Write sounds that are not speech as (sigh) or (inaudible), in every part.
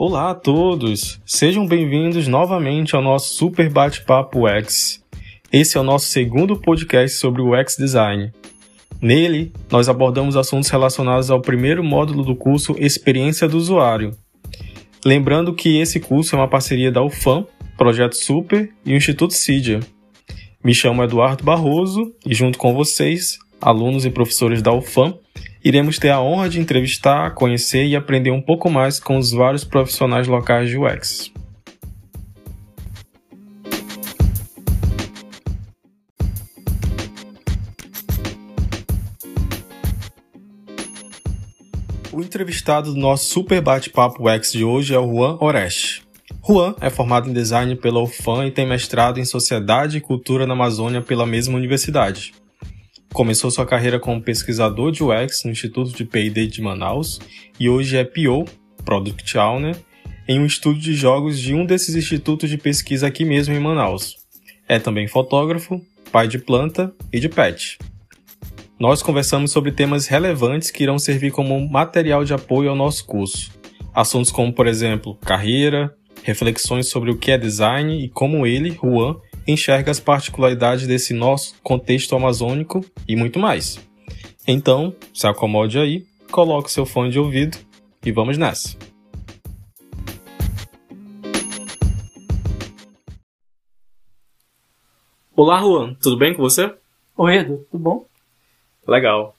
Olá a todos! Sejam bem-vindos novamente ao nosso Super Bate-Papo UX. Esse é o nosso segundo podcast sobre o UX Design. Nele, nós abordamos assuntos relacionados ao primeiro módulo do curso Experiência do Usuário. Lembrando que esse curso é uma parceria da UFAM, Projeto Super e o Instituto CIDIA. Me chamo Eduardo Barroso e, junto com vocês, alunos e professores da UFAM, iremos ter a honra de entrevistar, conhecer e aprender um pouco mais com os vários profissionais locais de UX. O entrevistado do nosso Super Bate-Papo UX de hoje é o Juan Oreste. Juan é formado em design pela UFAM e tem mestrado em Sociedade e Cultura na Amazônia pela mesma universidade. Começou sua carreira como pesquisador de UX no Instituto de P&D de Manaus e hoje é PO, Product Owner, em um estúdio de jogos de um desses institutos de pesquisa aqui mesmo em Manaus. É também fotógrafo, pai de planta e de pet. Nós conversamos sobre temas relevantes que irão servir como material de apoio ao nosso curso. Assuntos como, por exemplo, carreira, reflexões sobre o que é design e como ele, Juan, enxerga as particularidades desse nosso contexto amazônico e muito mais. Então, se acomode aí, coloque seu fone de ouvido e vamos nessa. Olá, Juan, tudo bem com você? Oi, Edu, tudo bom? Legal.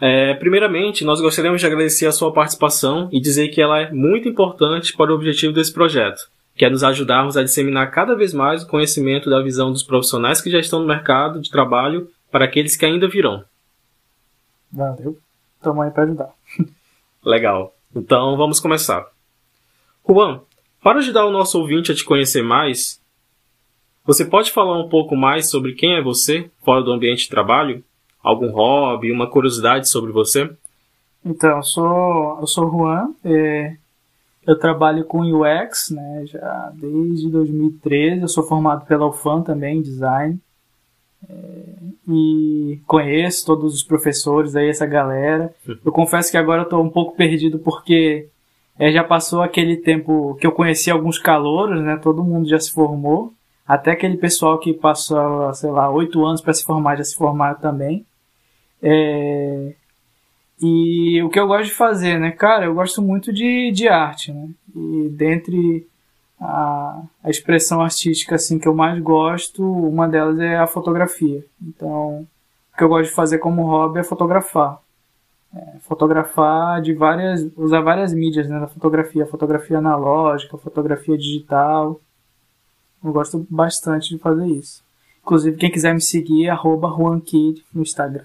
É, primeiramente, nós gostaríamos de agradecer a sua participação e dizer que ela é muito importante para o objetivo desse projeto, que é nos ajudarmos a disseminar cada vez mais o conhecimento da visão dos profissionais que já estão no mercado de trabalho para aqueles que ainda virão. Valeu. Estamos aí para ajudar. (laughs) Legal. Então vamos começar. Juan, para ajudar o nosso ouvinte a te conhecer mais, você pode falar um pouco mais sobre quem é você fora do ambiente de trabalho? Algum hobby, uma curiosidade sobre você? Então, eu sou, eu sou Juan, é, eu trabalho com UX, né, já desde 2013. Eu sou formado pela UFAM também, em design. É, e conheço todos os professores aí, essa galera. Eu confesso que agora eu tô um pouco perdido porque é, já passou aquele tempo que eu conheci alguns calouros, né? Todo mundo já se formou. Até aquele pessoal que passou, sei lá, oito anos para se formar já se formaram também. É, e o que eu gosto de fazer, né? Cara, eu gosto muito de, de arte, né? E dentre a, a expressão artística assim que eu mais gosto, uma delas é a fotografia. Então, o que eu gosto de fazer como hobby é fotografar. É, fotografar de várias, usar várias mídias né, da fotografia, fotografia analógica, fotografia digital. Eu gosto bastante de fazer isso. Inclusive, quem quiser me seguir, arroba JuanKid no Instagram.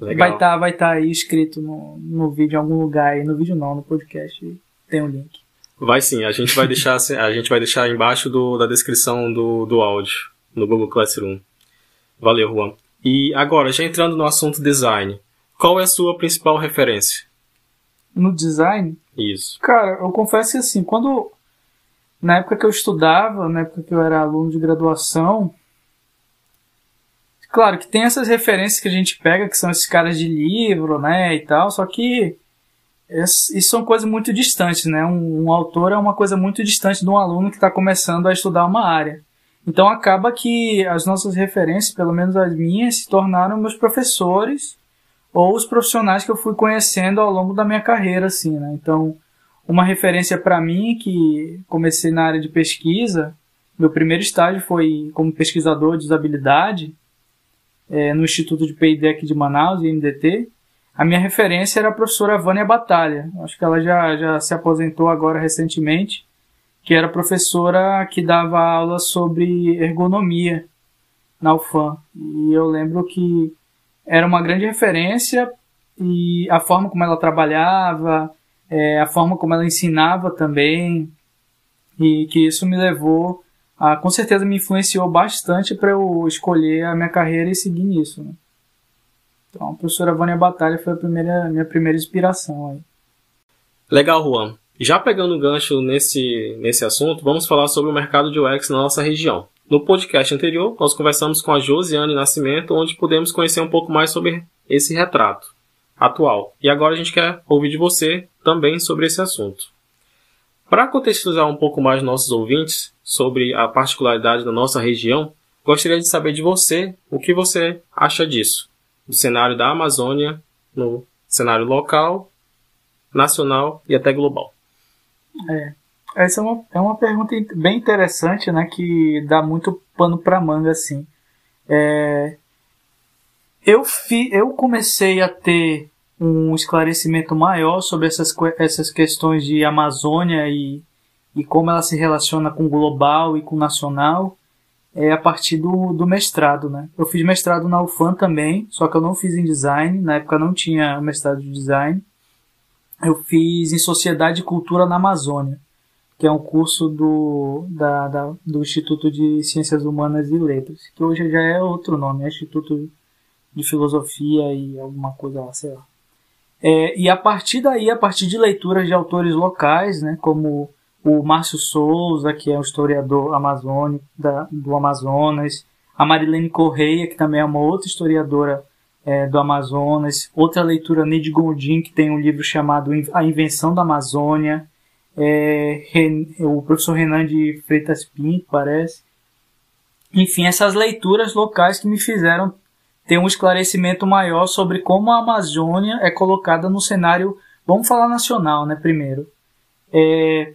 Legal. Vai estar vai tá aí escrito no, no vídeo em algum lugar aí. No vídeo não, no podcast tem o um link. Vai sim, a gente vai deixar, (laughs) a gente vai deixar embaixo do, da descrição do, do áudio, no Google Classroom. Valeu, Juan. E agora, já entrando no assunto design, qual é a sua principal referência? No design? Isso. Cara, eu confesso que assim, quando. Na época que eu estudava, na época que eu era aluno de graduação, Claro que tem essas referências que a gente pega, que são esses caras de livro, né, e tal, só que isso são coisas muito distantes, né? Um, um autor é uma coisa muito distante de um aluno que está começando a estudar uma área. Então acaba que as nossas referências, pelo menos as minhas, se tornaram meus professores ou os profissionais que eu fui conhecendo ao longo da minha carreira, assim, né? Então, uma referência para mim que comecei na área de pesquisa, meu primeiro estágio foi como pesquisador de usabilidade é, no Instituto de P&D de Manaus, IMDT, a minha referência era a professora Vânia Batalha. Acho que ela já, já se aposentou agora recentemente, que era professora que dava aula sobre ergonomia na UFAM. E eu lembro que era uma grande referência e a forma como ela trabalhava, é, a forma como ela ensinava também, e que isso me levou ah, com certeza me influenciou bastante para eu escolher a minha carreira e seguir nisso. Né? Então, a professora Vânia Batalha foi a primeira, minha primeira inspiração. Aí. Legal, Juan. Já pegando o gancho nesse, nesse assunto, vamos falar sobre o mercado de UX na nossa região. No podcast anterior, nós conversamos com a Josiane Nascimento, onde pudemos conhecer um pouco mais sobre esse retrato atual. E agora a gente quer ouvir de você também sobre esse assunto. Para contextualizar um pouco mais nossos ouvintes sobre a particularidade da nossa região, gostaria de saber de você o que você acha disso, do cenário da Amazônia no cenário local, nacional e até global. É, essa é uma, é uma pergunta bem interessante, né, que dá muito pano para manga, assim. É, eu, fi, eu comecei a ter um esclarecimento maior sobre essas, essas questões de Amazônia e, e como ela se relaciona com o global e com o nacional é a partir do, do mestrado, né? Eu fiz mestrado na UFAM também, só que eu não fiz em design, na época não tinha mestrado de design. Eu fiz em Sociedade e Cultura na Amazônia, que é um curso do, da, da, do Instituto de Ciências Humanas e Letras, que hoje já é outro nome, é Instituto de Filosofia e alguma coisa lá, sei lá. É, e a partir daí, a partir de leituras de autores locais, né, como o Márcio Souza, que é um historiador amazônico da, do Amazonas, a Marilene Correia, que também é uma outra historiadora é, do Amazonas, outra leitura, Neide Gondim, que tem um livro chamado A Invenção da Amazônia, é, o professor Renan de Freitas Pinto, parece. Enfim, essas leituras locais que me fizeram ter um esclarecimento maior sobre como a Amazônia é colocada no cenário, vamos falar nacional, né, primeiro. É,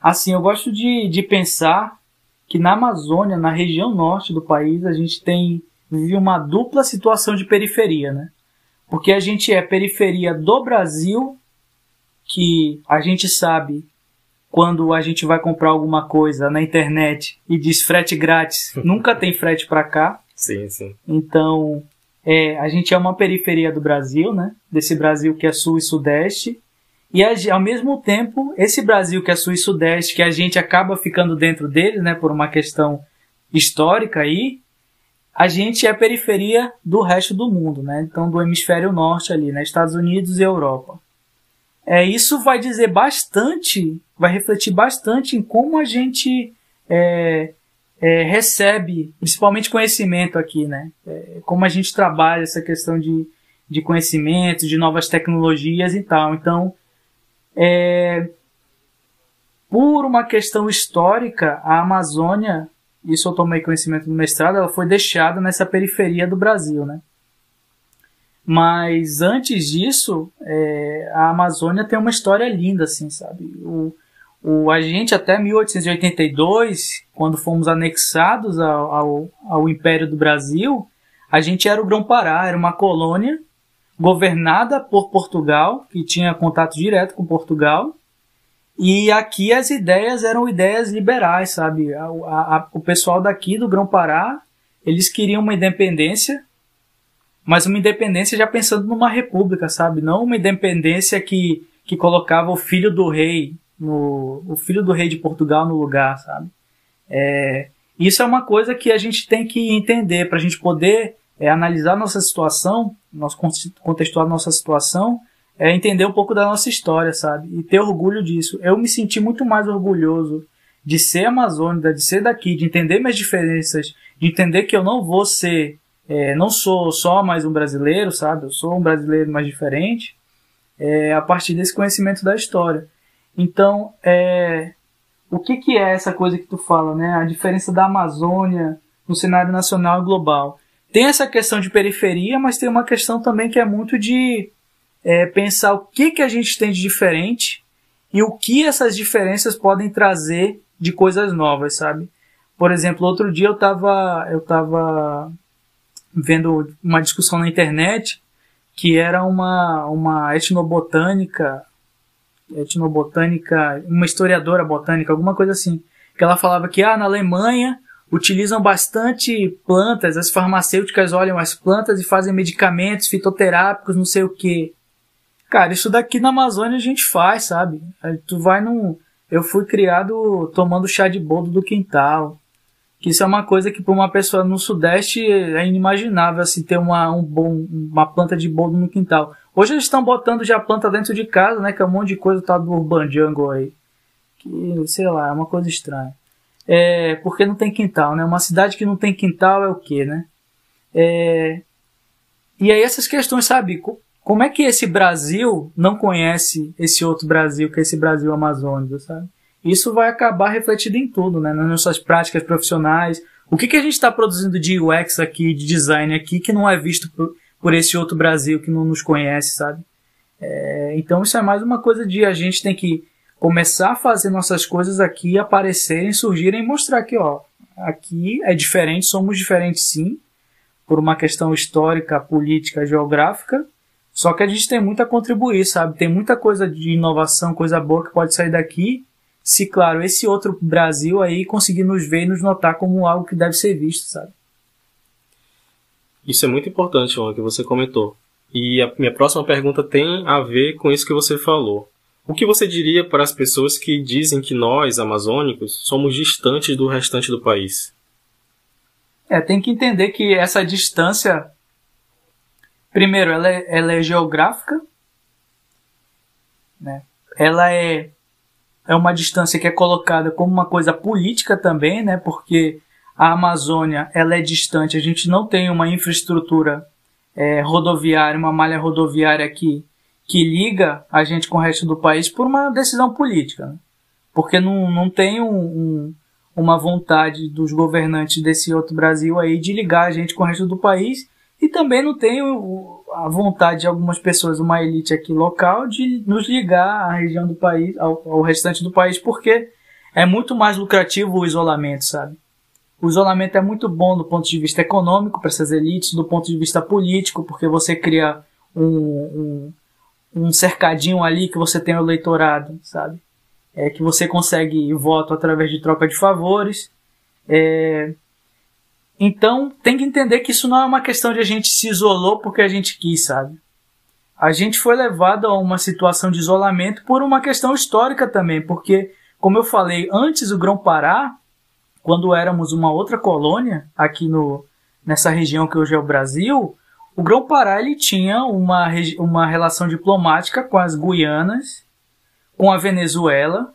assim, eu gosto de, de pensar que na Amazônia, na região norte do país, a gente tem vive uma dupla situação de periferia, né? Porque a gente é periferia do Brasil, que a gente sabe quando a gente vai comprar alguma coisa na internet e diz frete grátis, (laughs) nunca tem frete para cá. Sim, sim. Então, é, a gente é uma periferia do Brasil, né? Desse Brasil que é sul e sudeste. E ao mesmo tempo, esse Brasil que é sul e sudeste, que a gente acaba ficando dentro dele, né, por uma questão histórica aí, a gente é periferia do resto do mundo, né? Então, do hemisfério norte ali, né? Estados Unidos e Europa. É, isso vai dizer bastante, vai refletir bastante em como a gente é, é, recebe, principalmente conhecimento aqui, né? É, como a gente trabalha essa questão de, de conhecimento, de novas tecnologias e tal. Então, é, por uma questão histórica, a Amazônia, isso eu tomei conhecimento no mestrado, ela foi deixada nessa periferia do Brasil, né? Mas antes disso, é, a Amazônia tem uma história linda, assim, sabe? O, o, a gente até 1882, quando fomos anexados ao, ao, ao Império do Brasil, a gente era o Grão-Pará, era uma colônia governada por Portugal, que tinha contato direto com Portugal. E aqui as ideias eram ideias liberais, sabe? A, a, o pessoal daqui do Grão-Pará, eles queriam uma independência, mas uma independência já pensando numa república, sabe? Não uma independência que, que colocava o filho do rei no o filho do rei de Portugal no lugar, sabe? É, isso é uma coisa que a gente tem que entender para a gente poder é, analisar nossa situação, nós contextuar nossa situação, é entender um pouco da nossa história, sabe? E ter orgulho disso. Eu me senti muito mais orgulhoso de ser amazônica, de ser daqui, de entender minhas diferenças, de entender que eu não vou ser, é, não sou só mais um brasileiro, sabe? Eu sou um brasileiro mais diferente, é, a partir desse conhecimento da história. Então, é, o que, que é essa coisa que tu fala, né? A diferença da Amazônia no cenário nacional e global. Tem essa questão de periferia, mas tem uma questão também que é muito de é, pensar o que, que a gente tem de diferente e o que essas diferenças podem trazer de coisas novas, sabe? Por exemplo, outro dia eu estava eu tava vendo uma discussão na internet que era uma, uma etnobotânica etnobotânica, uma historiadora botânica, alguma coisa assim, que ela falava que ah, na Alemanha utilizam bastante plantas, as farmacêuticas olham as plantas e fazem medicamentos fitoterápicos, não sei o que. Cara, isso daqui na Amazônia a gente faz, sabe? Aí tu vai num. Eu fui criado tomando chá de boldo do quintal. Que isso é uma coisa que para uma pessoa no Sudeste é inimaginável, assim, ter uma, um bom, uma planta de boldo no quintal. Hoje eles estão botando já planta dentro de casa, né? Que é um monte de coisa tá do Urban Jungle aí. Que, sei lá, é uma coisa estranha. É, porque não tem quintal, né? Uma cidade que não tem quintal é o quê, né? É, e aí essas questões, sabe? Como é que esse Brasil não conhece esse outro Brasil, que é esse Brasil amazônico, sabe? isso vai acabar refletido em tudo, né? Nas nossas práticas profissionais. O que, que a gente está produzindo de UX aqui, de design aqui, que não é visto por, por esse outro Brasil que não nos conhece, sabe? É, então isso é mais uma coisa de a gente tem que começar a fazer nossas coisas aqui aparecerem, surgirem e mostrar que, ó, aqui é diferente, somos diferentes sim, por uma questão histórica, política, geográfica, só que a gente tem muito a contribuir, sabe? Tem muita coisa de inovação, coisa boa que pode sair daqui, se, claro, esse outro Brasil aí conseguir nos ver e nos notar como algo que deve ser visto, sabe? Isso é muito importante, Juan, que você comentou. E a minha próxima pergunta tem a ver com isso que você falou. O que você diria para as pessoas que dizem que nós, amazônicos, somos distantes do restante do país? É, tem que entender que essa distância, primeiro, ela é, ela é geográfica, né? ela é, é uma distância que é colocada como uma coisa política também, né? porque a Amazônia ela é distante, a gente não tem uma infraestrutura é, rodoviária, uma malha rodoviária aqui que liga a gente com o resto do país por uma decisão política. Né? Porque não, não tem um, um, uma vontade dos governantes desse outro Brasil aí de ligar a gente com o resto do país e também não tem o, a vontade de algumas pessoas, uma elite aqui local, de nos ligar à região do país, ao, ao restante do país, porque é muito mais lucrativo o isolamento, sabe? O isolamento é muito bom do ponto de vista econômico para essas elites, do ponto de vista político, porque você cria um, um, um cercadinho ali que você tem o eleitorado, sabe? É que você consegue voto através de troca de favores. É... Então tem que entender que isso não é uma questão de a gente se isolou porque a gente quis, sabe? A gente foi levado a uma situação de isolamento por uma questão histórica também, porque, como eu falei, antes o Grão-Pará quando éramos uma outra colônia aqui no, nessa região que hoje é o Brasil, o Grão-Pará ele tinha uma, uma relação diplomática com as Guianas, com a Venezuela.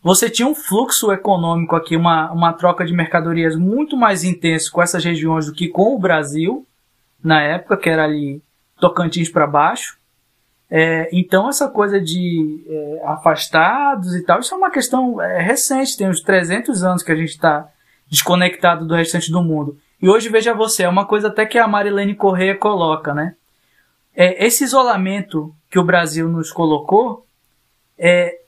Você tinha um fluxo econômico aqui, uma, uma troca de mercadorias muito mais intenso com essas regiões do que com o Brasil, na época, que era ali Tocantins para baixo. É, então, essa coisa de é, afastados e tal, isso é uma questão é, recente, tem uns 300 anos que a gente está desconectado do restante do mundo. E hoje, veja você, é uma coisa até que a Marilene Correia coloca, né? É, esse isolamento que o Brasil nos colocou é,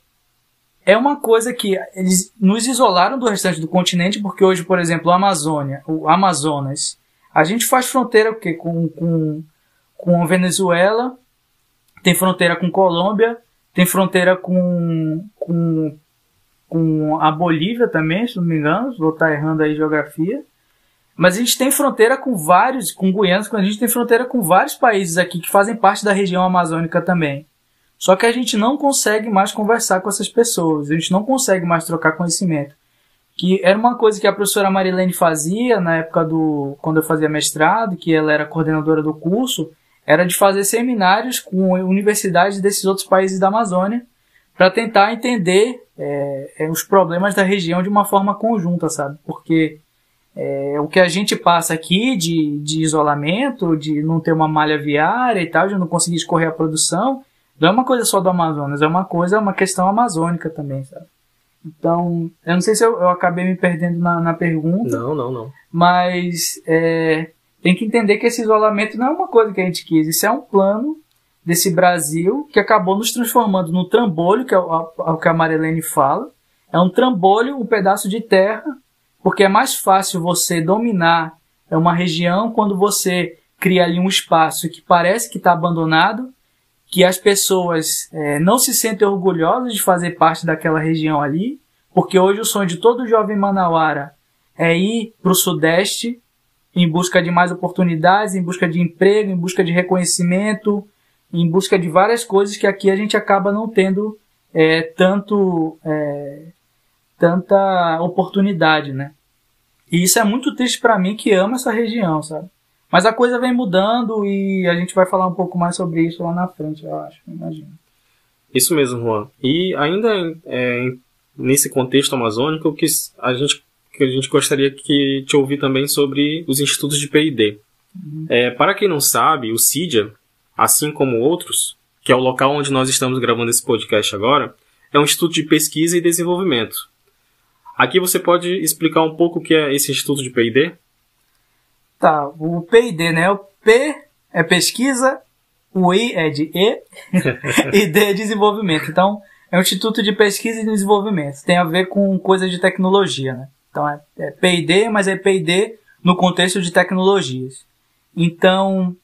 é uma coisa que eles nos isolaram do restante do continente, porque hoje, por exemplo, a Amazônia, o Amazonas, a gente faz fronteira o quê? Com, com, com a Venezuela, tem fronteira com Colômbia, tem fronteira com, com, com a Bolívia também, se não me engano, vou estar errando aí geografia. Mas a gente tem fronteira com vários, com Guianas, a gente tem fronteira com vários países aqui que fazem parte da região amazônica também. Só que a gente não consegue mais conversar com essas pessoas, a gente não consegue mais trocar conhecimento. Que era uma coisa que a professora Marilene fazia na época do. quando eu fazia mestrado, que ela era coordenadora do curso, era de fazer seminários com universidades desses outros países da Amazônia para tentar entender é, é, os problemas da região de uma forma conjunta, sabe? Porque é, o que a gente passa aqui de, de isolamento, de não ter uma malha viária e tal, de não conseguir escorrer a produção, não é uma coisa só do Amazonas, é uma coisa, é uma questão amazônica também, sabe? Então, eu não sei se eu, eu acabei me perdendo na, na pergunta. Não, não, não. Mas é, tem que entender que esse isolamento não é uma coisa que a gente quis, isso é um plano desse Brasil que acabou nos transformando no trambolho, que é o, o que a Marilene fala. É um trambolho, um pedaço de terra, porque é mais fácil você dominar uma região quando você cria ali um espaço que parece que está abandonado, que as pessoas é, não se sentem orgulhosas de fazer parte daquela região ali, porque hoje o sonho de todo jovem manauara é ir para o Sudeste em busca de mais oportunidades, em busca de emprego, em busca de reconhecimento, em busca de várias coisas que aqui a gente acaba não tendo é, tanto é, tanta oportunidade, né? E isso é muito triste para mim que amo essa região, sabe? Mas a coisa vem mudando e a gente vai falar um pouco mais sobre isso lá na frente, eu acho, imagino. Isso mesmo, Juan. E ainda é, nesse contexto amazônico, que a gente que a gente gostaria que te ouvir também sobre os institutos de P&D. Uhum. É, para quem não sabe, o CIDIA, assim como outros, que é o local onde nós estamos gravando esse podcast agora, é um instituto de pesquisa e desenvolvimento. Aqui você pode explicar um pouco o que é esse instituto de P&D? Tá, o P&D, né? O P é pesquisa, o I é de E (laughs) e D é desenvolvimento. Então, é um instituto de pesquisa e desenvolvimento. Tem a ver com coisas de tecnologia, né? Então é, é P&D, mas é P&D no contexto de tecnologias. Então,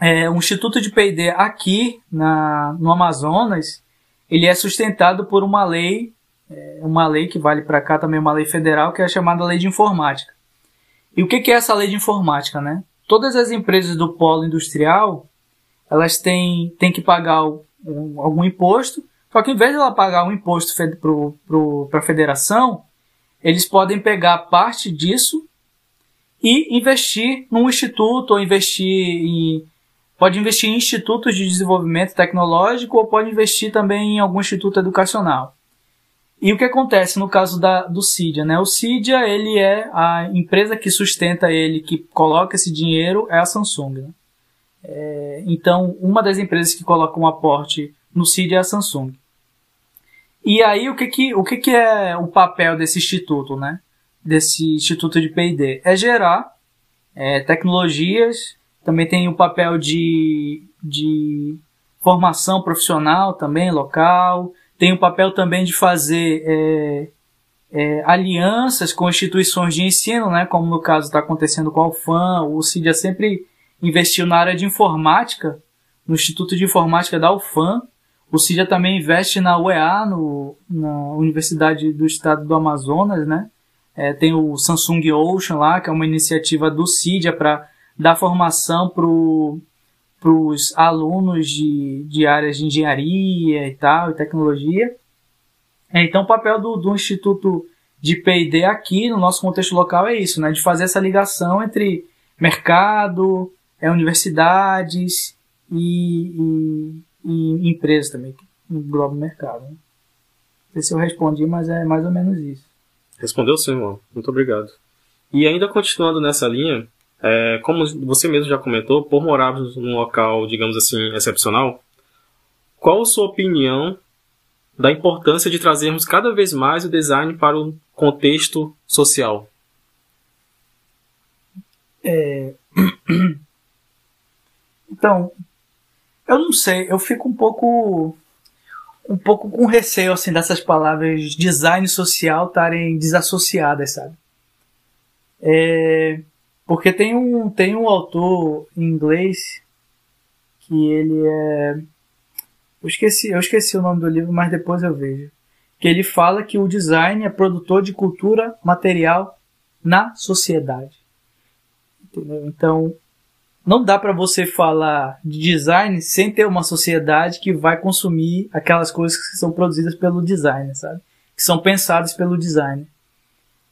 é, o Instituto de P&D aqui na, no Amazonas, ele é sustentado por uma lei, é, uma lei que vale para cá também, uma lei federal, que é a chamada Lei de Informática. E o que, é essa lei de informática, né? Todas as empresas do polo industrial, elas têm, têm que pagar um, algum imposto, só que em vez de ela pagar um imposto para a federação, eles podem pegar parte disso e investir num instituto ou investir em pode investir em institutos de desenvolvimento tecnológico ou pode investir também em algum instituto educacional. E o que acontece no caso da, do CIDIA? Né? O CIDIA ele é a empresa que sustenta ele, que coloca esse dinheiro, é a Samsung. Né? É, então, uma das empresas que coloca um aporte no CIDIA é a Samsung. E aí, o que, que, o que, que é o papel desse instituto, né? Desse instituto de P&D? É gerar é, tecnologias, também tem o papel de, de formação profissional também, local, tem o papel também de fazer é, é, alianças com instituições de ensino, né? Como no caso está acontecendo com a UFAM, o CIDIA sempre investiu na área de informática, no Instituto de Informática da UFAM, o CIDIA também investe na UEA, no, na Universidade do Estado do Amazonas, né? É, tem o Samsung Ocean lá, que é uma iniciativa do CIDIA para dar formação para os alunos de, de áreas de engenharia e tal, e tecnologia. É, então, o papel do, do Instituto de P&D aqui, no nosso contexto local, é isso, né? De fazer essa ligação entre mercado, é, universidades e, e e empresas também, que engloba o mercado. Né? Não sei se eu respondi, mas é mais ou menos isso. Respondeu sim, irmão. Muito obrigado. E ainda continuando nessa linha, é, como você mesmo já comentou, por morarmos num local, digamos assim, excepcional, qual a sua opinião da importância de trazermos cada vez mais o design para o contexto social? É... (clears throat) Então, eu não sei, eu fico um pouco um pouco com receio assim dessas palavras design social estarem desassociadas, sabe? É, porque tem um tem um autor em inglês que ele é eu esqueci, eu esqueci o nome do livro, mas depois eu vejo. Que ele fala que o design é produtor de cultura material na sociedade. Entendeu? Então, não dá para você falar de design sem ter uma sociedade que vai consumir aquelas coisas que são produzidas pelo designer, sabe? Que são pensadas pelo designer.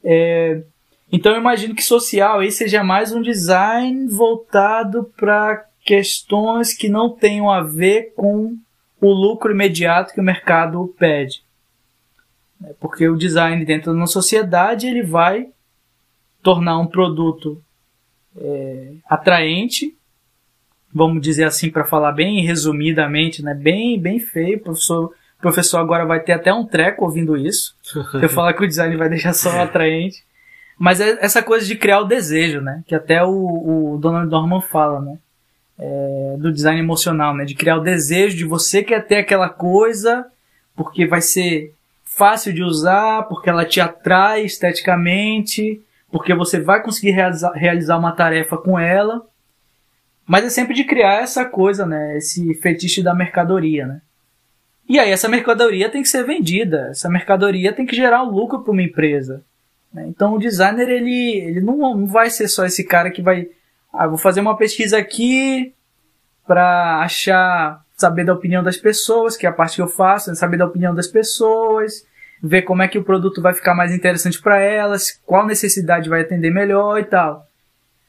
É, então eu imagino que social aí seja mais um design voltado para questões que não tenham a ver com o lucro imediato que o mercado pede. É, porque o design dentro de uma sociedade ele vai tornar um produto é, atraente, vamos dizer assim para falar bem resumidamente, né? Bem, bem feio. O professor, professor agora vai ter até um treco ouvindo isso. (laughs) Eu falar que o design vai deixar só atraente. Mas é essa coisa de criar o desejo, né? Que até o, o Donald Norman fala, né? É, do design emocional, né? De criar o desejo de você quer ter aquela coisa porque vai ser fácil de usar, porque ela te atrai esteticamente, porque você vai conseguir realizar, realizar uma tarefa com ela, mas é sempre de criar essa coisa, né? Esse fetiche da mercadoria, né? E aí essa mercadoria tem que ser vendida, essa mercadoria tem que gerar um lucro para uma empresa. Né? Então o designer ele, ele não, vai ser só esse cara que vai, ah, vou fazer uma pesquisa aqui para achar, saber da opinião das pessoas, que é a parte que eu faço, né? saber da opinião das pessoas, ver como é que o produto vai ficar mais interessante para elas, qual necessidade vai atender melhor e tal.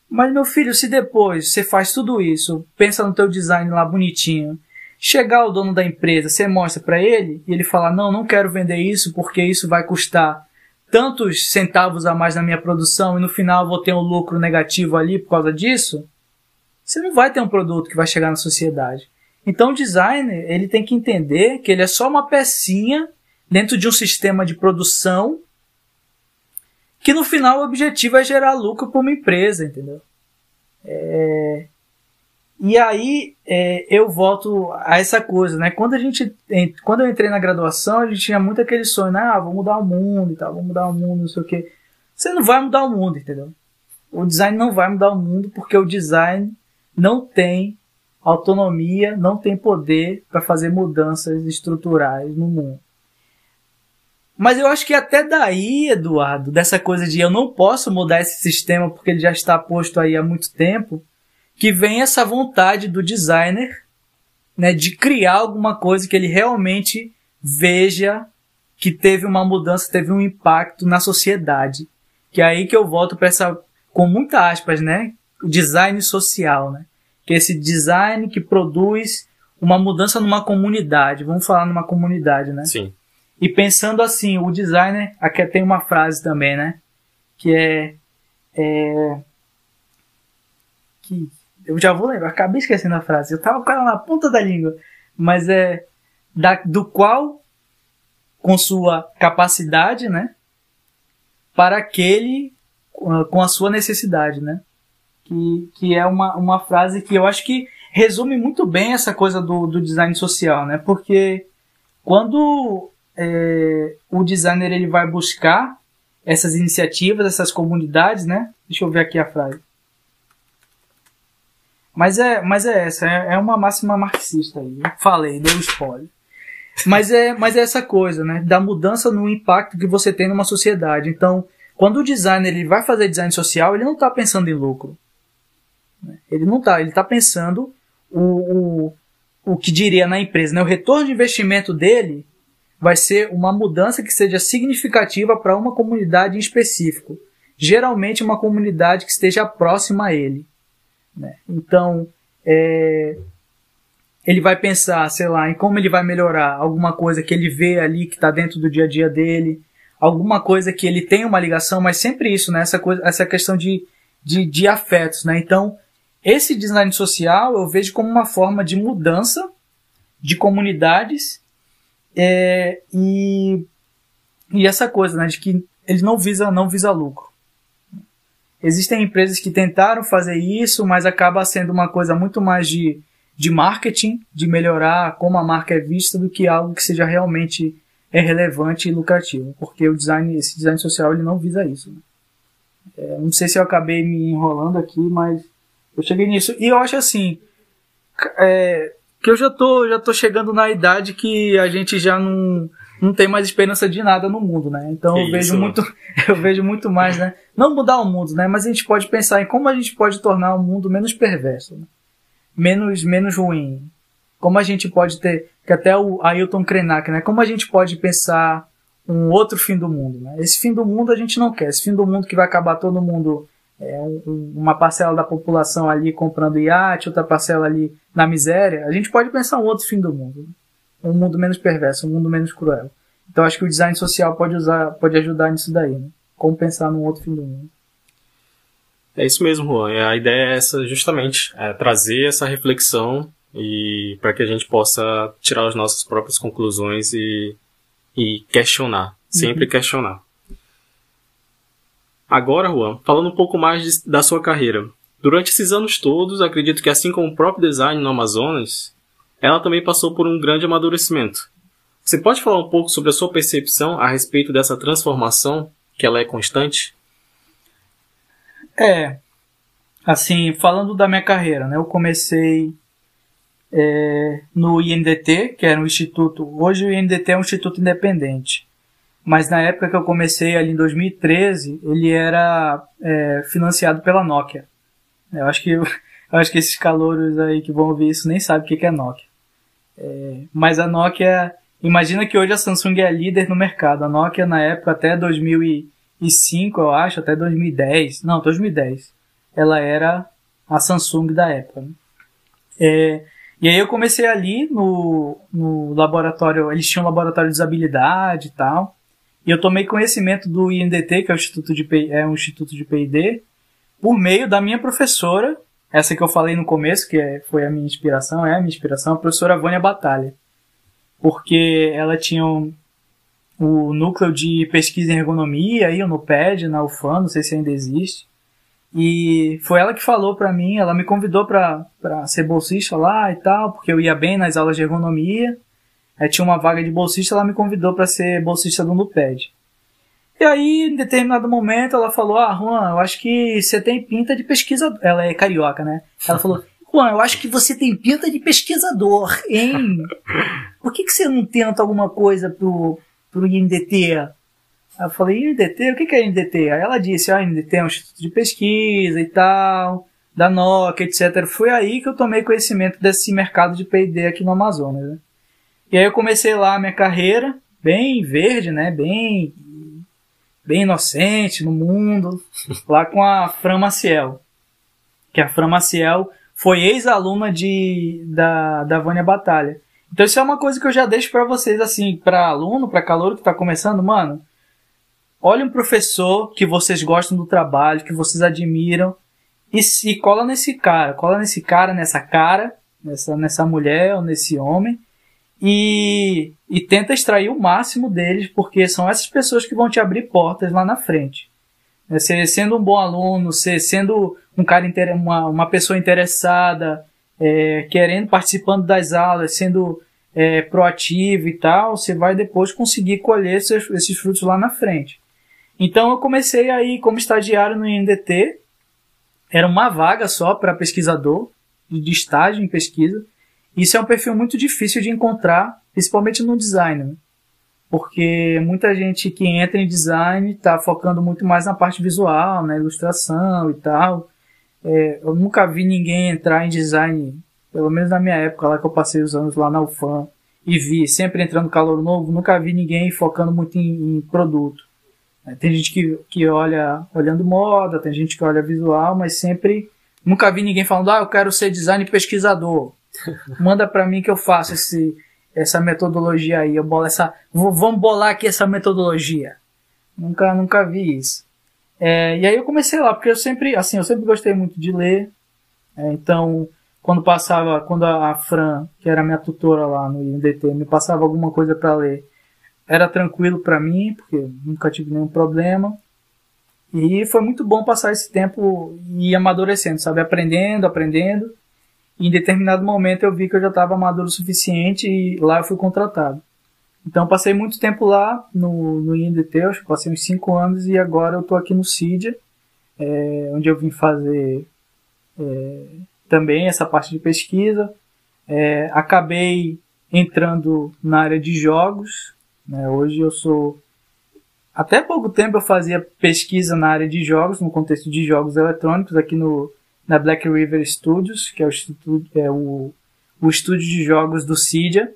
Mas meu filho, se depois você faz tudo isso, pensa no teu design lá bonitinho, chegar o dono da empresa, você mostra para ele e ele falar: "Não, não quero vender isso porque isso vai custar tantos centavos a mais na minha produção e no final vou ter um lucro negativo ali por causa disso", você não vai ter um produto que vai chegar na sociedade. Então o designer, ele tem que entender que ele é só uma pecinha dentro de um sistema de produção que no final o objetivo é gerar lucro para uma empresa, entendeu? É... E aí é, eu volto a essa coisa, né? Quando a gente, quando eu entrei na graduação, a gente tinha muito aquele sonho, né? ah, vou mudar o mundo e tal, vou mudar o mundo, não sei o quê. Você não vai mudar o mundo, entendeu? O design não vai mudar o mundo porque o design não tem autonomia, não tem poder para fazer mudanças estruturais no mundo. Mas eu acho que até daí, Eduardo, dessa coisa de eu não posso mudar esse sistema porque ele já está posto aí há muito tempo, que vem essa vontade do designer né, de criar alguma coisa que ele realmente veja que teve uma mudança, teve um impacto na sociedade. Que é aí que eu volto para essa, com muitas aspas, né? O design social, né? Que é esse design que produz uma mudança numa comunidade. Vamos falar numa comunidade, né? Sim. E pensando assim, o designer, aqui tem uma frase também, né? Que é, é que eu já vou lembrar, acabei esquecendo a frase. Eu tava com ela na ponta da língua, mas é da, do qual com sua capacidade, né? Para aquele com a sua necessidade, né? Que, que é uma, uma frase que eu acho que resume muito bem essa coisa do, do design social, né? Porque quando é, o designer ele vai buscar essas iniciativas, essas comunidades, né? Deixa eu ver aqui a frase. Mas é, mas é essa, é, é uma máxima marxista aí. Falei, deu spoiler. Mas é, mas é essa coisa, né? Da mudança no impacto que você tem numa sociedade. Então, quando o designer ele vai fazer design social, ele não está pensando em lucro. Ele não está, ele está pensando o, o, o que diria na empresa, né? O retorno de investimento dele vai ser uma mudança que seja significativa para uma comunidade em específico. Geralmente uma comunidade que esteja próxima a ele. Né? Então, é, ele vai pensar, sei lá, em como ele vai melhorar alguma coisa que ele vê ali que está dentro do dia a dia dele, alguma coisa que ele tem uma ligação, mas sempre isso, né? Essa, coisa, essa questão de, de, de afetos, né? Então, esse design social eu vejo como uma forma de mudança de comunidades é, e, e essa coisa, né? De que ele não visa, não visa lucro. Existem empresas que tentaram fazer isso, mas acaba sendo uma coisa muito mais de, de marketing, de melhorar como a marca é vista, do que algo que seja realmente é relevante e lucrativo. Porque o design, esse design social, ele não visa isso. Né? É, não sei se eu acabei me enrolando aqui, mas eu cheguei nisso. E eu acho assim, é, que eu já tô, já tô chegando na idade que a gente já não não tem mais esperança de nada no mundo, né? Então eu vejo muito, (laughs) eu vejo muito mais, né? Não mudar o mundo, né? Mas a gente pode pensar em como a gente pode tornar o mundo menos perverso, né? menos menos ruim. Como a gente pode ter, que até o Ailton Krenak, né? Como a gente pode pensar um outro fim do mundo, né? Esse fim do mundo a gente não quer. Esse fim do mundo que vai acabar todo mundo é, um, uma parcela da população ali comprando iate, outra parcela ali na miséria. A gente pode pensar um outro fim do mundo. Né? Um mundo menos perverso, um mundo menos cruel. Então acho que o design social pode usar, pode ajudar nisso daí, né? Como pensar num outro fim do mundo. É isso mesmo, Juan. A ideia é essa, justamente, é trazer essa reflexão e para que a gente possa tirar as nossas próprias conclusões e, e questionar, sempre uhum. questionar. Agora, Juan, falando um pouco mais de, da sua carreira. Durante esses anos todos, acredito que assim como o próprio design no Amazonas, ela também passou por um grande amadurecimento. Você pode falar um pouco sobre a sua percepção a respeito dessa transformação, que ela é constante? É, assim, falando da minha carreira, né? Eu comecei é, no INDT, que era um instituto. Hoje o INDT é um instituto independente. Mas na época que eu comecei, ali em 2013, ele era é, financiado pela Nokia. Eu acho que (laughs) eu, acho que esses calouros aí que vão ouvir isso nem sabem o que é Nokia. É, mas a Nokia, imagina que hoje a Samsung é líder no mercado. A Nokia na época até 2005, eu acho, até 2010, não, 2010, ela era a Samsung da época. Né? É, e aí eu comecei ali no, no laboratório, eles tinham um laboratório de usabilidade e tal. E eu tomei conhecimento do INDT, que é, o Instituto de, é um instituto de P&D, por meio da minha professora, essa que eu falei no começo, que é, foi a minha inspiração, é a minha inspiração, a professora Vânia Batalha. Porque ela tinha um, o núcleo de pesquisa em ergonomia aí, o NUPED, na UFAM, não sei se ainda existe. E foi ela que falou para mim, ela me convidou para ser bolsista lá e tal, porque eu ia bem nas aulas de ergonomia. Aí tinha uma vaga de bolsista, ela me convidou para ser bolsista do NUPED. E aí, em determinado momento, ela falou: Ah, Juan, eu acho que você tem pinta de pesquisador. Ela é carioca, né? Ela falou: Juan, eu acho que você tem pinta de pesquisador, hein? Por que, que você não tenta alguma coisa pro, pro INDT? Eu falei: INDT? O que, que é INDT? Aí ela disse: Ah, INDT é um instituto de pesquisa e tal, da Nokia, etc. Foi aí que eu tomei conhecimento desse mercado de PD aqui no Amazonas. Né? E aí eu comecei lá a minha carreira, bem verde, né? Bem bem inocente no mundo, lá com a Fran Maciel. Que a Fran Maciel foi ex-aluna de da, da Vânia Batalha. Então isso é uma coisa que eu já deixo para vocês, assim, para aluno, para calor que tá começando, mano. Olha um professor que vocês gostam do trabalho, que vocês admiram, e, e cola nesse cara, cola nesse cara, nessa cara, nessa, nessa mulher ou nesse homem, e, e tenta extrair o máximo deles, porque são essas pessoas que vão te abrir portas lá na frente. Você é, sendo um bom aluno, você sendo um cara uma, uma pessoa interessada, é, querendo participando das aulas, sendo é, proativo e tal, você vai depois conseguir colher esses, esses frutos lá na frente. Então eu comecei aí como estagiário no INDT, era uma vaga só para pesquisador, de estágio em pesquisa. Isso é um perfil muito difícil de encontrar, principalmente no design, né? porque muita gente que entra em design está focando muito mais na parte visual, na ilustração e tal. É, eu nunca vi ninguém entrar em design, pelo menos na minha época lá que eu passei os anos lá na UFAM e vi sempre entrando calor novo, nunca vi ninguém focando muito em, em produto. É, tem gente que, que olha olhando moda, tem gente que olha visual, mas sempre nunca vi ninguém falando, ah, eu quero ser design pesquisador. Manda para mim que eu faço esse, essa metodologia aí. Eu bolo essa, vamos bolar aqui essa metodologia. Nunca, nunca vi isso. É, e aí eu comecei lá, porque eu sempre, assim, eu sempre gostei muito de ler. É, então, quando passava, quando a, Fran, que era minha tutora lá no INDT, me passava alguma coisa para ler, era tranquilo para mim, porque nunca tive nenhum problema. E foi muito bom passar esse tempo e amadurecendo, sabe? Aprendendo, aprendendo em determinado momento eu vi que eu já estava maduro o suficiente e lá eu fui contratado. Então passei muito tempo lá no, no INDT, eu passei uns 5 anos e agora eu estou aqui no CIDIA, é, onde eu vim fazer é, também essa parte de pesquisa. É, acabei entrando na área de jogos. Né? Hoje eu sou. Até pouco tempo eu fazia pesquisa na área de jogos, no contexto de jogos eletrônicos, aqui no, na Black River Studios, que é o, é o, o estúdio de jogos do Cydia.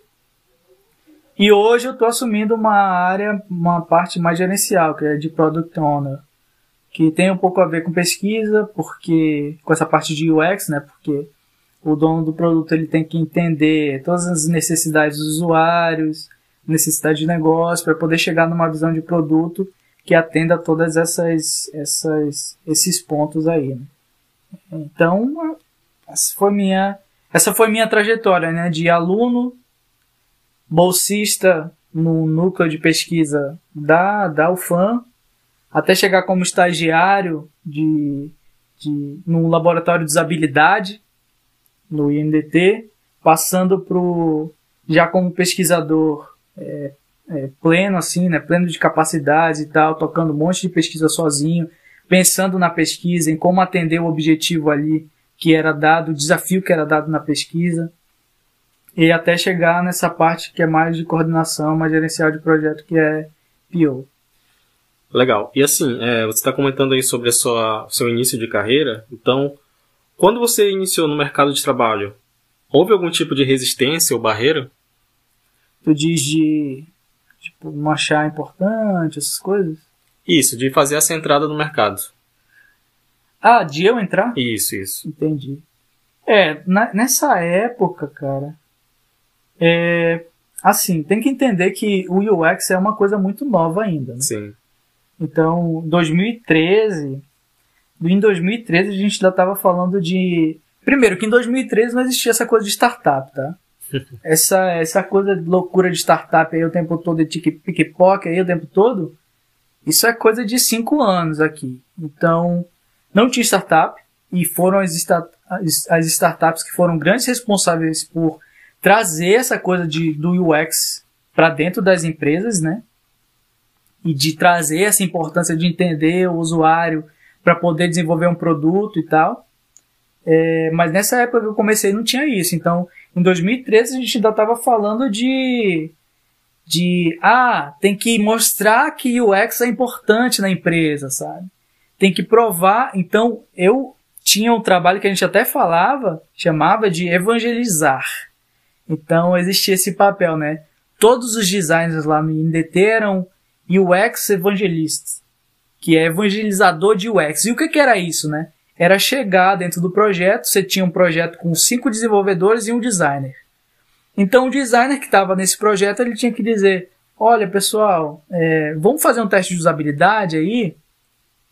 E hoje eu estou assumindo uma área, uma parte mais gerencial, que é de Product Owner, que tem um pouco a ver com pesquisa, porque com essa parte de UX, né? Porque o dono do produto ele tem que entender todas as necessidades dos usuários, necessidade de negócio, para poder chegar numa visão de produto que atenda todas essas, essas esses pontos aí. Né? Então, essa foi minha, essa foi minha trajetória, né? De aluno, bolsista no núcleo de pesquisa da, da UFAM, até chegar como estagiário de, de, num laboratório de usabilidade no INDT, passando pro já como pesquisador é, é, pleno assim, né, pleno de capacidades e tal, tocando um monte de pesquisa sozinho, pensando na pesquisa, em como atender o objetivo ali que era dado, o desafio que era dado na pesquisa, e até chegar nessa parte que é mais de coordenação, mais gerencial de projeto, que é PO. Legal. E assim, é, você está comentando aí sobre a sua seu início de carreira. Então, quando você iniciou no mercado de trabalho, houve algum tipo de resistência ou barreira? Tu diz de tipo, não achar importante essas coisas? Isso, de fazer essa entrada no mercado. Ah, de eu entrar? Isso, isso. Entendi. É, na, nessa época, cara, é, assim, tem que entender que o UX é uma coisa muito nova ainda, né? Sim. Então, 2013, em 2013 a gente ainda estava falando de... Primeiro, que em 2013 não existia essa coisa de startup, tá? (laughs) essa, essa coisa de loucura de startup aí o tempo todo, de pickpocket aí o tempo todo, isso é coisa de cinco anos aqui. Então, não tinha startup, e foram as, as startups que foram grandes responsáveis por trazer essa coisa de, do UX para dentro das empresas, né? E de trazer essa importância de entender o usuário para poder desenvolver um produto e tal. É, mas nessa época que eu comecei não tinha isso. Então, em 2013 a gente ainda estava falando de de ah, tem que mostrar que o UX é importante na empresa, sabe? Tem que provar. Então, eu tinha um trabalho que a gente até falava, chamava de evangelizar. Então, existia esse papel, né? Todos os designers lá no INDT eram UX evangelistas, que é evangelizador de UX. E o que, que era isso, né? Era chegar dentro do projeto, você tinha um projeto com cinco desenvolvedores e um designer. Então o designer que estava nesse projeto ele tinha que dizer: olha pessoal, é, vamos fazer um teste de usabilidade aí,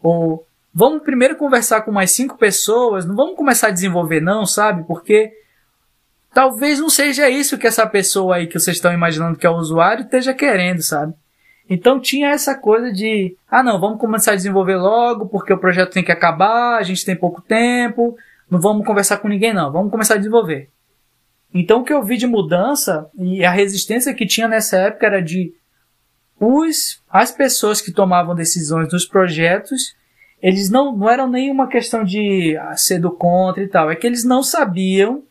ou vamos primeiro conversar com mais cinco pessoas, não vamos começar a desenvolver não, sabe? Porque talvez não seja isso que essa pessoa aí que vocês estão imaginando que é o usuário esteja querendo, sabe? Então tinha essa coisa de, ah não, vamos começar a desenvolver logo, porque o projeto tem que acabar, a gente tem pouco tempo, não vamos conversar com ninguém não, vamos começar a desenvolver. Então o que eu vi de mudança e a resistência que tinha nessa época era de os, as pessoas que tomavam decisões nos projetos, eles não, não eram nenhuma questão de ah, ser do contra e tal, é que eles não sabiam,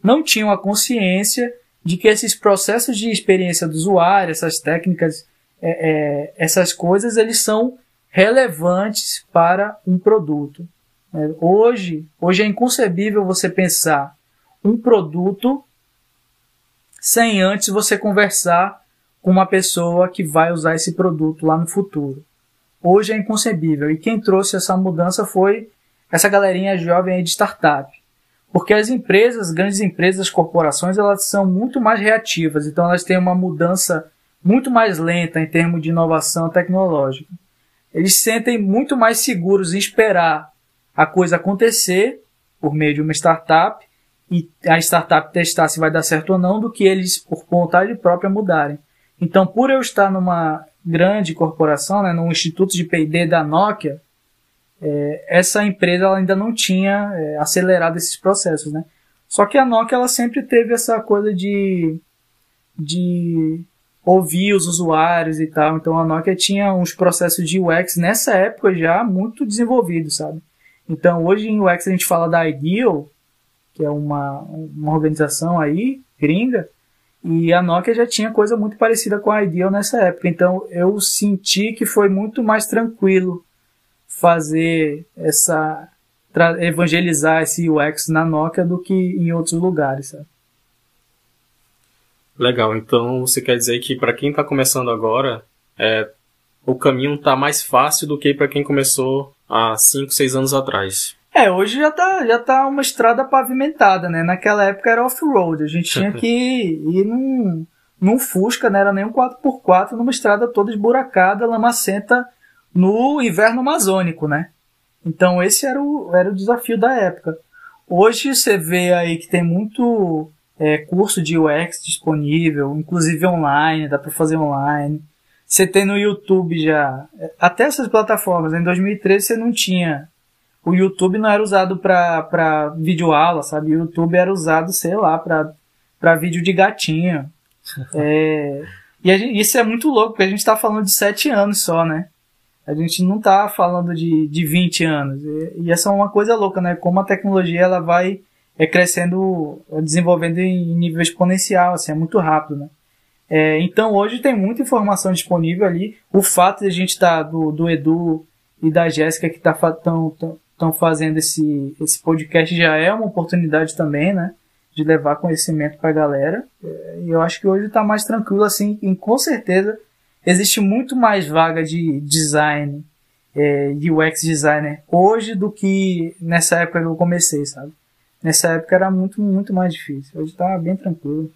não tinham a consciência de que esses processos de experiência do usuário, essas técnicas, é, é, essas coisas, eles são relevantes para um produto. É, hoje, hoje é inconcebível você pensar um produto sem antes você conversar com uma pessoa que vai usar esse produto lá no futuro. Hoje é inconcebível. E quem trouxe essa mudança foi essa galerinha jovem aí de startup. Porque as empresas, grandes empresas, as corporações, elas são muito mais reativas. Então elas têm uma mudança muito mais lenta em termos de inovação tecnológica. Eles se sentem muito mais seguros em esperar a coisa acontecer por meio de uma startup e a startup testar se vai dar certo ou não, do que eles, por vontade própria, mudarem. Então, por eu estar numa grande corporação, né, num instituto de P&D da Nokia, é, essa empresa ainda não tinha é, acelerado esses processos, né? Só que a Nokia ela sempre teve essa coisa de, de ouvir os usuários e tal. Então a Nokia tinha uns processos de UX nessa época já muito desenvolvidos, sabe? Então hoje em UX a gente fala da Ideal, que é uma, uma organização aí, gringa, e a Nokia já tinha coisa muito parecida com a Ideal nessa época. Então eu senti que foi muito mais tranquilo fazer essa evangelizar esse UX na Nokia do que em outros lugares, sabe? Legal. Então você quer dizer que para quem está começando agora, é, o caminho está mais fácil do que para quem começou há 5, 6 anos atrás. É, hoje já tá, já tá uma estrada pavimentada, né? Naquela época era off-road, a gente tinha (laughs) que ir num, num Fusca, não era nem um 4x4, numa estrada toda esburacada, lamacenta, no inverno amazônico, né? Então esse era o, era o desafio da época. Hoje você vê aí que tem muito é, curso de UX disponível, inclusive online, dá para fazer online. Você tem no YouTube já, até essas plataformas, em 2013 você não tinha o YouTube não era usado para videoaula, sabe? O YouTube era usado, sei lá, para vídeo de gatinho. (laughs) é, e gente, isso é muito louco, porque a gente está falando de 7 anos só, né? A gente não está falando de, de 20 anos. E, e, essa é uma coisa louca, né? Como a tecnologia ela vai é, crescendo, desenvolvendo em nível exponencial, assim, é muito rápido, né? É, então hoje tem muita informação disponível ali. O fato de a gente estar tá, do, do Edu e da Jéssica que tá tão, tão, estão fazendo esse, esse podcast já é uma oportunidade também, né? De levar conhecimento para a galera. É, e eu acho que hoje está mais tranquilo, assim, e com certeza existe muito mais vaga de design, é, de UX designer hoje do que nessa época que eu comecei, sabe? Nessa época era muito, muito mais difícil. Hoje está bem tranquilo.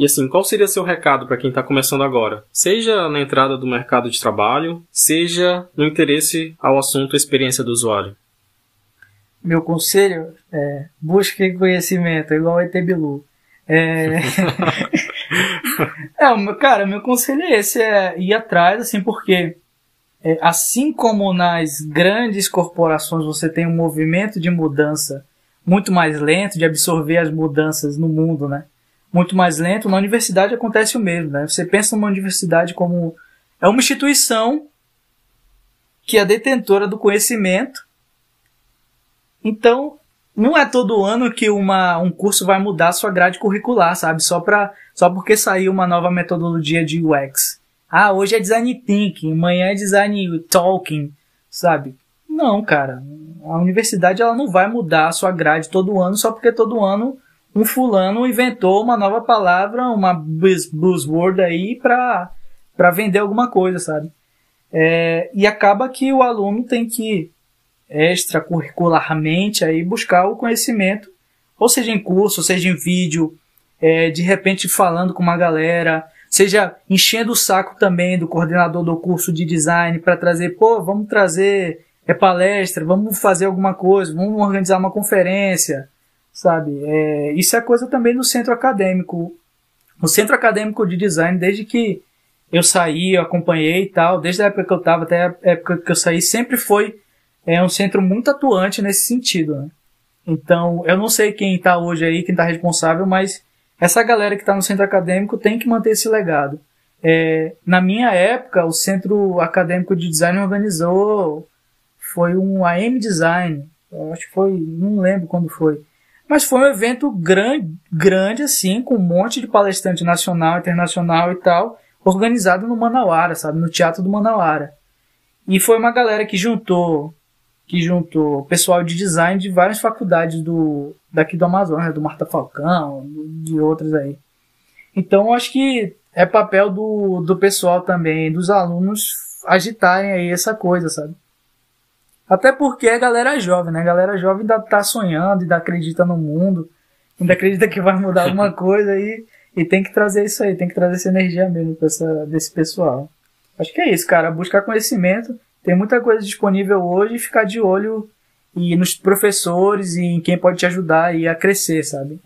E assim, qual seria seu recado para quem está começando agora? Seja na entrada do mercado de trabalho, seja no interesse ao assunto experiência do usuário. Meu conselho é busque conhecimento, igual o ET Bilu. É... (laughs) é, cara, meu conselho é esse, é ir atrás, assim, porque é, assim como nas grandes corporações você tem um movimento de mudança muito mais lento, de absorver as mudanças no mundo, né? Muito mais lento, na universidade acontece o mesmo, né? Você pensa numa universidade como é uma instituição que é detentora do conhecimento. Então, não é todo ano que uma, um curso vai mudar sua grade curricular, sabe? Só, pra, só porque saiu uma nova metodologia de UX. Ah, hoje é design thinking, amanhã é design talking, sabe? Não, cara. A universidade ela não vai mudar a sua grade todo ano só porque todo ano um fulano inventou uma nova palavra, uma buzzword aí pra vender alguma coisa, sabe? É, e acaba que o aluno tem que extracurricularmente aí buscar o conhecimento, ou seja em curso, seja em vídeo, é, de repente falando com uma galera, seja enchendo o saco também do coordenador do curso de design para trazer, pô, vamos trazer é palestra, vamos fazer alguma coisa, vamos organizar uma conferência, sabe? É, isso é coisa também do centro acadêmico. O centro acadêmico de design, desde que eu saí, eu acompanhei e tal, desde a época que eu estava até a época que eu saí, sempre foi é um centro muito atuante nesse sentido, né? Então, eu não sei quem está hoje aí, quem está responsável, mas essa galera que está no centro acadêmico tem que manter esse legado. É, na minha época, o centro acadêmico de design organizou, foi um AM Design, acho que foi, não lembro quando foi, mas foi um evento grande, grande assim, com um monte de palestrante nacional, internacional e tal, organizado no Manauara, sabe, no Teatro do Manauara. E foi uma galera que juntou que juntou pessoal de design de várias faculdades do daqui do Amazonas, do Marta Falcão, de outras aí. Então, acho que é papel do, do pessoal também, dos alunos, agitarem aí essa coisa, sabe? Até porque a galera é jovem, né? A galera jovem ainda tá sonhando, ainda acredita no mundo, ainda acredita que vai mudar alguma (laughs) coisa aí, e tem que trazer isso aí, tem que trazer essa energia mesmo essa, desse pessoal. Acho que é isso, cara. Buscar conhecimento tem muita coisa disponível hoje e ficar de olho e nos professores e em quem pode te ajudar e a crescer, sabe?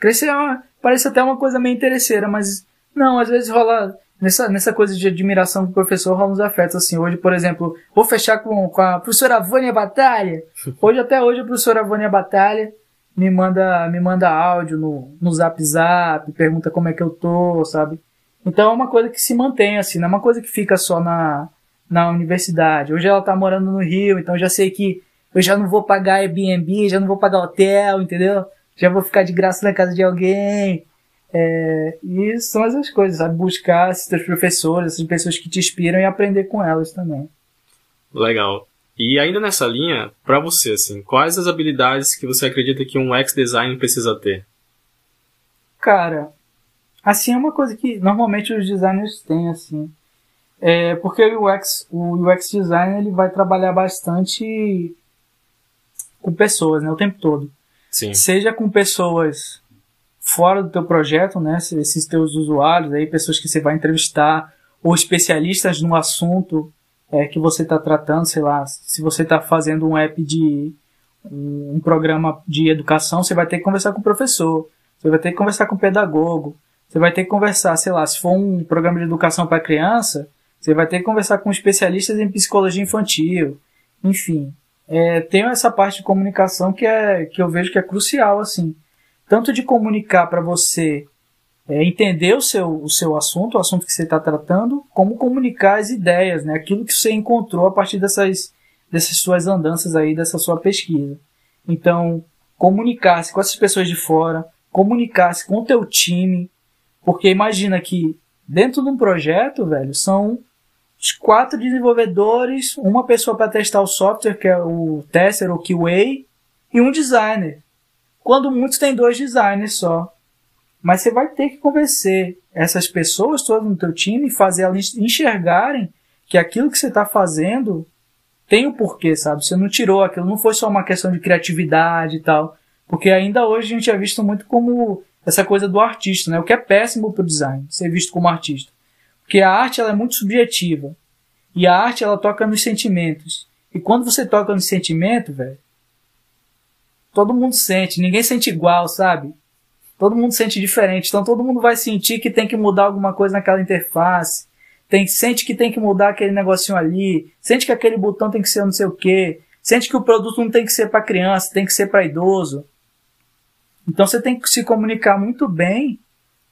Crescer é uma, parece até uma coisa meio interesseira, mas não, às vezes rola nessa, nessa coisa de admiração com o professor uns afetos assim. Hoje, por exemplo, vou fechar com, com a professora Vânia Batalha. (laughs) Hoje, até hoje, a professora Vânia Batalha me manda, me manda áudio no, no zap zap, pergunta como é que eu tô, sabe? Então é uma coisa que se mantém, assim, não é uma coisa que fica só na, na universidade. Hoje ela tá morando no Rio, então já sei que eu já não vou pagar Airbnb, já não vou pagar hotel, entendeu? Já vou ficar de graça na casa de alguém. É, e são essas coisas, sabe? Buscar esses teus professores, essas pessoas que te inspiram e aprender com elas também. Legal. E ainda nessa linha, para você, assim, quais as habilidades que você acredita que um ex-design precisa ter? Cara, assim é uma coisa que normalmente os designers têm, assim. É, porque o UX, o UX design ele vai trabalhar bastante com pessoas, né, o tempo todo. Sim. Seja com pessoas fora do teu projeto, né, esses teus usuários aí, pessoas que você vai entrevistar ou especialistas no assunto é, que você está tratando, sei lá, se você está fazendo um app de um, programa de educação, você vai ter que conversar com o professor, você vai ter que conversar com o pedagogo, você vai ter que conversar, sei lá, se for um programa de educação para criança, você vai ter que conversar com especialistas em psicologia infantil, enfim. É, tem essa parte de comunicação que, é, que eu vejo que é crucial, assim. Tanto de comunicar para você é, entender o seu, o seu assunto, o assunto que você está tratando, como comunicar as ideias, né? aquilo que você encontrou a partir dessas, dessas suas andanças aí, dessa sua pesquisa. Então, comunicar-se com essas pessoas de fora, comunicar-se com o teu time, porque imagina que dentro de um projeto, velho, são os quatro desenvolvedores, uma pessoa para testar o software, que é o tester ou QA, e um designer. Quando muitos tem dois designers só. Mas você vai ter que convencer essas pessoas todas no teu time e fazer elas enxergarem que aquilo que você está fazendo tem o um porquê, sabe? Você não tirou aquilo, não foi só uma questão de criatividade e tal. Porque ainda hoje a gente é visto muito como essa coisa do artista, né? O que é péssimo para o design, ser visto como artista. Porque a arte ela é muito subjetiva. E a arte ela toca nos sentimentos. E quando você toca no sentimento, velho, todo mundo sente, ninguém sente igual, sabe? Todo mundo sente diferente. Então todo mundo vai sentir que tem que mudar alguma coisa naquela interface. Tem, sente que tem que mudar aquele negocinho ali. Sente que aquele botão tem que ser não sei o que. Sente que o produto não tem que ser para criança, tem que ser para idoso. Então você tem que se comunicar muito bem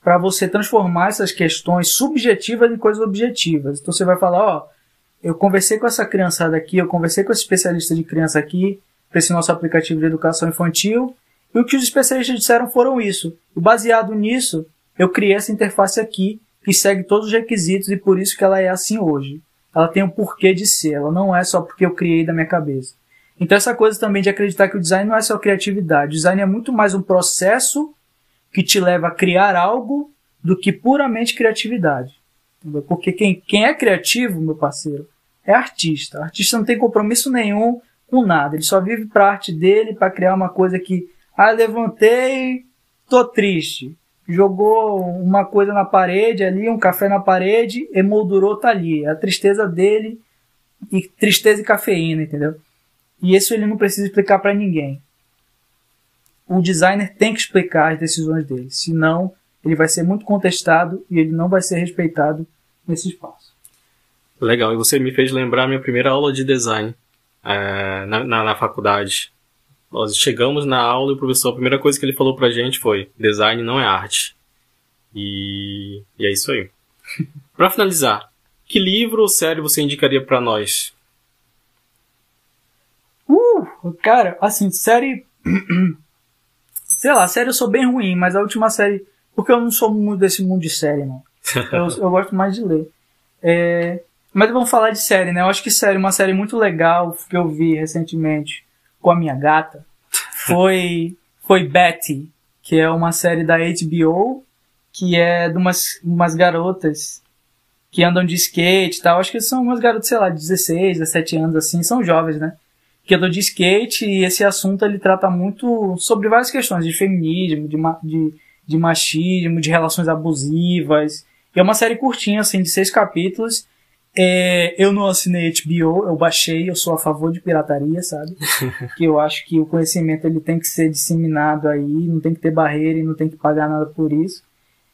para você transformar essas questões subjetivas em coisas objetivas. Então você vai falar, ó, eu conversei com essa criançada aqui, eu conversei com esse especialista de criança aqui, para esse nosso aplicativo de educação infantil, e o que os especialistas disseram foram isso. E baseado nisso, eu criei essa interface aqui, que segue todos os requisitos e por isso que ela é assim hoje. Ela tem um porquê de ser, ela não é só porque eu criei da minha cabeça. Então essa coisa também de acreditar que o design não é só criatividade. O design é muito mais um processo que te leva a criar algo do que puramente criatividade. Porque quem, quem é criativo, meu parceiro, é artista. O artista não tem compromisso nenhum com nada. Ele só vive para arte dele, para criar uma coisa que ah, levantei, tô triste. Jogou uma coisa na parede ali, um café na parede, emoldurou, tá ali. É a tristeza dele, e tristeza e cafeína, entendeu? E isso ele não precisa explicar para ninguém. O designer tem que explicar as decisões dele, senão ele vai ser muito contestado e ele não vai ser respeitado nesse espaço. Legal, e você me fez lembrar minha primeira aula de design é, na, na, na faculdade. Nós chegamos na aula e o professor, a primeira coisa que ele falou pra gente foi: design não é arte. E, e é isso aí. (laughs) para finalizar, que livro ou série você indicaria para nós? Uh, cara, assim, série. (clears throat) Sei lá, série eu sou bem ruim, mas a última série. Porque eu não sou muito desse mundo de série, não. (laughs) Eu, eu gosto mais de ler. É, mas vamos falar de série, né? Eu acho que série, uma série muito legal que eu vi recentemente com a minha gata foi, foi Betty, que é uma série da HBO, que é de umas, umas garotas que andam de skate e tal. Acho que são umas garotas, sei lá, de 16, 17 anos, assim, são jovens, né? Que andam de skate e esse assunto ele trata muito sobre várias questões de feminismo, de, de, de machismo, de relações abusivas. E é uma série curtinha, assim, de seis capítulos é, eu não assinei HBO, eu baixei, eu sou a favor de pirataria, sabe? (laughs) que eu acho que o conhecimento ele tem que ser disseminado aí, não tem que ter barreira e não tem que pagar nada por isso.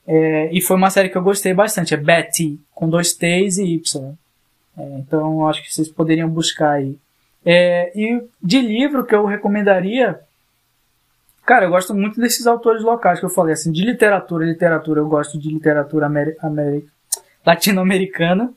É, e foi uma série que eu gostei bastante, é Betty, com dois T's e Y. É, então eu acho que vocês poderiam buscar aí. É, e de livro que eu recomendaria, cara, eu gosto muito desses autores locais que eu falei, assim, de literatura, literatura, eu gosto de literatura latino-americana,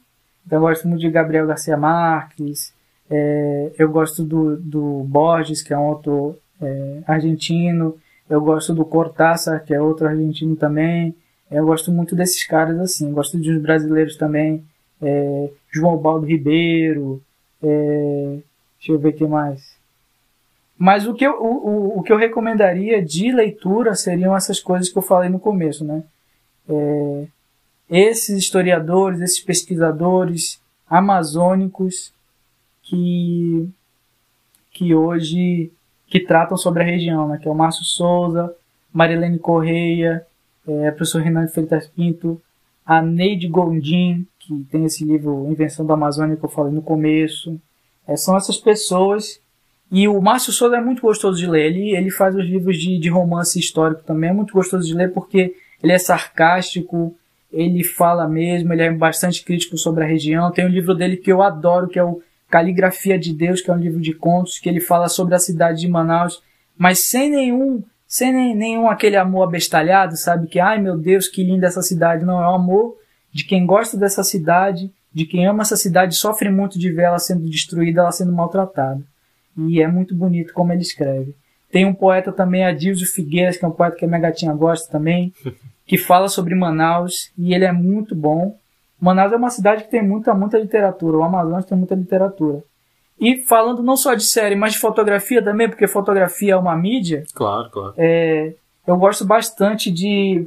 então, eu gosto muito de Gabriel Garcia Marques, é, eu gosto do, do Borges, que é um é, argentino, eu gosto do Cortázar, que é outro argentino também, eu gosto muito desses caras assim, gosto de uns brasileiros também, é, João Baldo Ribeiro, é, deixa eu ver o que mais. Mas o que, eu, o, o, que eu recomendaria de leitura seriam essas coisas que eu falei no começo, né? É, esses historiadores, esses pesquisadores amazônicos que, que hoje que tratam sobre a região, né? que é o Márcio Souza, Marilene Correia, é, professor Renan Freitas Pinto, a Neide Gondim, que tem esse livro Invenção da Amazônia que eu falei no começo. É, são essas pessoas. E o Márcio Souza é muito gostoso de ler. Ele, ele faz os livros de, de romance histórico também. É muito gostoso de ler porque ele é sarcástico, ele fala mesmo, ele é bastante crítico sobre a região. Tem um livro dele que eu adoro, que é o Caligrafia de Deus, que é um livro de contos, que ele fala sobre a cidade de Manaus, mas sem nenhum, sem nem, nenhum aquele amor abestalhado, sabe? Que, ai meu Deus, que linda essa cidade. Não, é o amor de quem gosta dessa cidade, de quem ama essa cidade, sofre muito de ver ela sendo destruída, ela sendo maltratada. E é muito bonito como ele escreve. Tem um poeta também, Adilson Figueiras, que é um poeta que a minha gatinha gosta também, (laughs) que fala sobre Manaus e ele é muito bom. Manaus é uma cidade que tem muita, muita literatura. O Amazonas tem muita literatura. E falando não só de série, mas de fotografia também, porque fotografia é uma mídia. Claro, claro. É, eu gosto bastante de.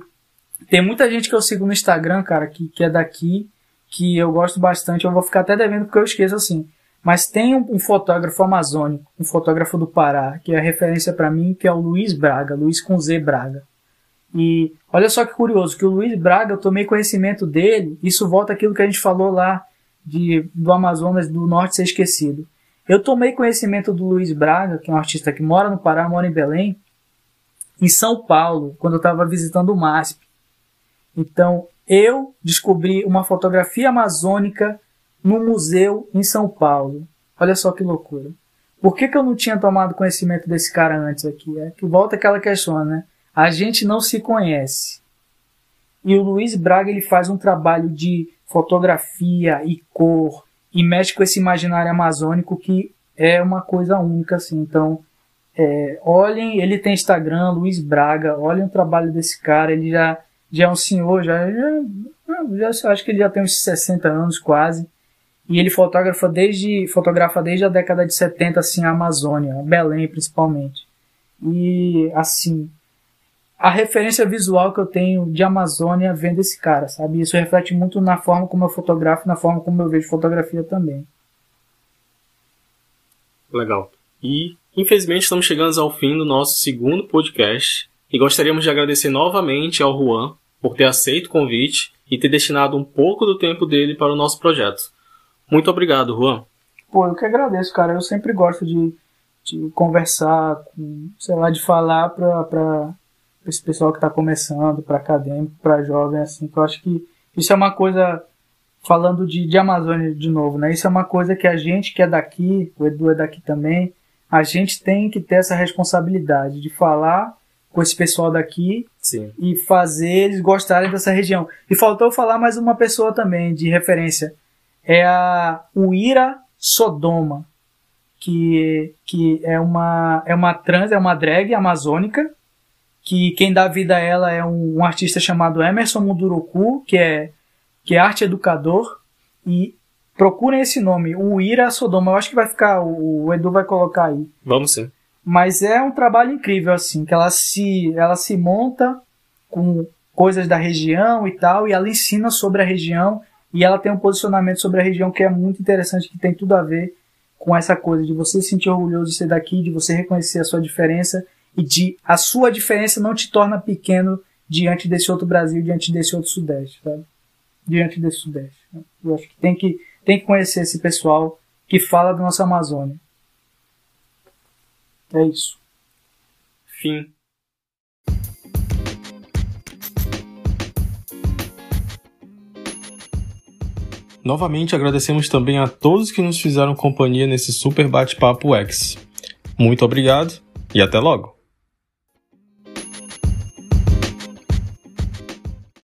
Tem muita gente que eu sigo no Instagram, cara, que, que é daqui, que eu gosto bastante. Eu vou ficar até devendo porque eu esqueço assim. Mas tem um, um fotógrafo amazônico, um fotógrafo do Pará, que é referência para mim, que é o Luiz Braga, Luiz com Z Braga. E olha só que curioso, que o Luiz Braga, eu tomei conhecimento dele, isso volta aquilo que a gente falou lá de, do Amazonas do Norte ser esquecido. Eu tomei conhecimento do Luiz Braga, que é um artista que mora no Pará, mora em Belém, em São Paulo, quando eu estava visitando o MASP. Então, eu descobri uma fotografia amazônica no museu em São Paulo. Olha só que loucura. Por que, que eu não tinha tomado conhecimento desse cara antes aqui? É que volta aquela questão, né? A gente não se conhece. E o Luiz Braga ele faz um trabalho de fotografia e cor e mexe com esse imaginário amazônico que é uma coisa única, assim. Então, é, olhem, ele tem Instagram, Luiz Braga, olhem o trabalho desse cara, ele já, já é um senhor, já, já, já acho que ele já tem uns 60 anos quase. E ele fotografa desde, fotografa desde a década de 70, assim, a Amazônia, Belém principalmente. E, assim, a referência visual que eu tenho de Amazônia vem desse cara, sabe? Isso reflete muito na forma como eu fotografo, na forma como eu vejo fotografia também. Legal. E, infelizmente, estamos chegando ao fim do nosso segundo podcast. E gostaríamos de agradecer novamente ao Juan por ter aceito o convite e ter destinado um pouco do tempo dele para o nosso projeto. Muito obrigado, Juan. Pô, eu que agradeço, cara. Eu sempre gosto de, de conversar, com, sei lá, de falar para esse pessoal que está começando, para acadêmico, para jovem, assim, que eu acho que isso é uma coisa, falando de, de Amazônia de novo, né? Isso é uma coisa que a gente que é daqui, o Edu é daqui também, a gente tem que ter essa responsabilidade de falar com esse pessoal daqui Sim. e fazer eles gostarem dessa região. E faltou falar mais uma pessoa também de referência é a Uira Sodoma, que, que é, uma, é uma trans, é uma drag amazônica, que quem dá vida a ela é um, um artista chamado Emerson Munduruku, que é, que é arte educador, e procurem esse nome, Uira Sodoma, eu acho que vai ficar, o, o Edu vai colocar aí. Vamos sim. Mas é um trabalho incrível, assim, que ela se, ela se monta com coisas da região e tal, e ela ensina sobre a região e ela tem um posicionamento sobre a região que é muito interessante, que tem tudo a ver com essa coisa de você se sentir orgulhoso de ser daqui, de você reconhecer a sua diferença e de a sua diferença não te torna pequeno diante desse outro Brasil, diante desse outro Sudeste, sabe? Diante desse Sudeste. Eu acho que tem que, tem que conhecer esse pessoal que fala da nossa Amazônia. É isso. Fim. Novamente agradecemos também a todos que nos fizeram companhia nesse super bate-papo X. Muito obrigado e até logo!